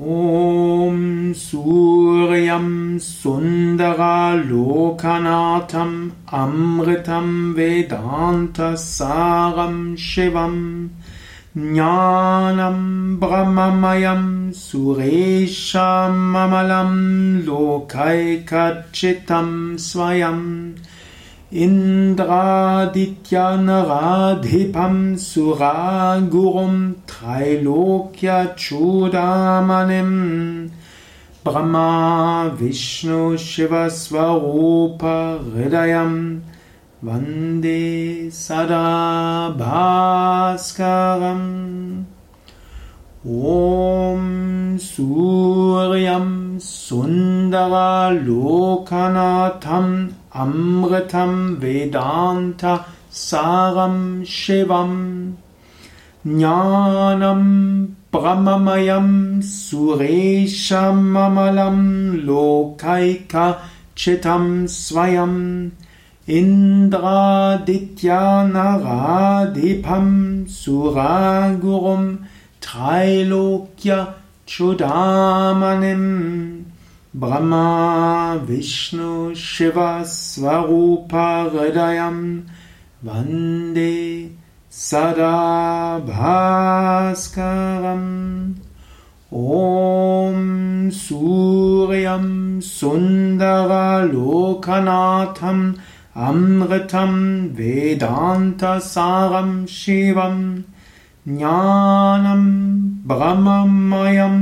ॐ सूर्यं सुन्दरालोकनाथम् अमृतं वेदान्तसारं शिवम् ज्ञानं ब्रह्ममयं सुरेशाममलं लोकैकचितं स्वयम् इन्द्रादित्यनराधिपं सुरागुरुं त्रैलोक्यचूडामणिम् ब्रह्मा विष्णुशिवस्वरूपहृदयम् वन्दे सदा भास्करम् ॐ सूर्यं सुन्दरालोकनाथम् अमृतं वेदान्त सारं शिवम्। ज्ञानं ब्रह्ममयं सुरेशममलं लोकैकचितं स्वयम्। इन्द्रादित्यानराधिपं सुरागुरुं त्रैलोक्यचुडामणिम् ब्रह्मा विष्णुशिवस्वरूपहृदयम् वन्दे सदा भास्करम् ॐ सूर्यं सुन्दरालोकनाथम् अमृतं वेदान्तसारं शिवम् ज्ञानं ब्रह्ममयम्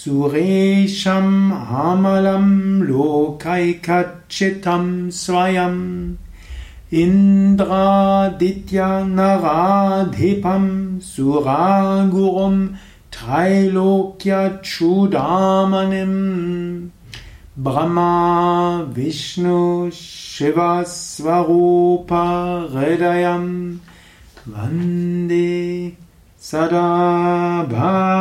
सुरेशम् आमलं लोकैकचितं स्वयम् इन्द्रादित्यनराधिपं सुरागुरुं त्रैलोक्यचूडामणिम् ब्रह्मा विष्णुशिवस्वरूपहृदयम् वन्दे सदा भास्करम्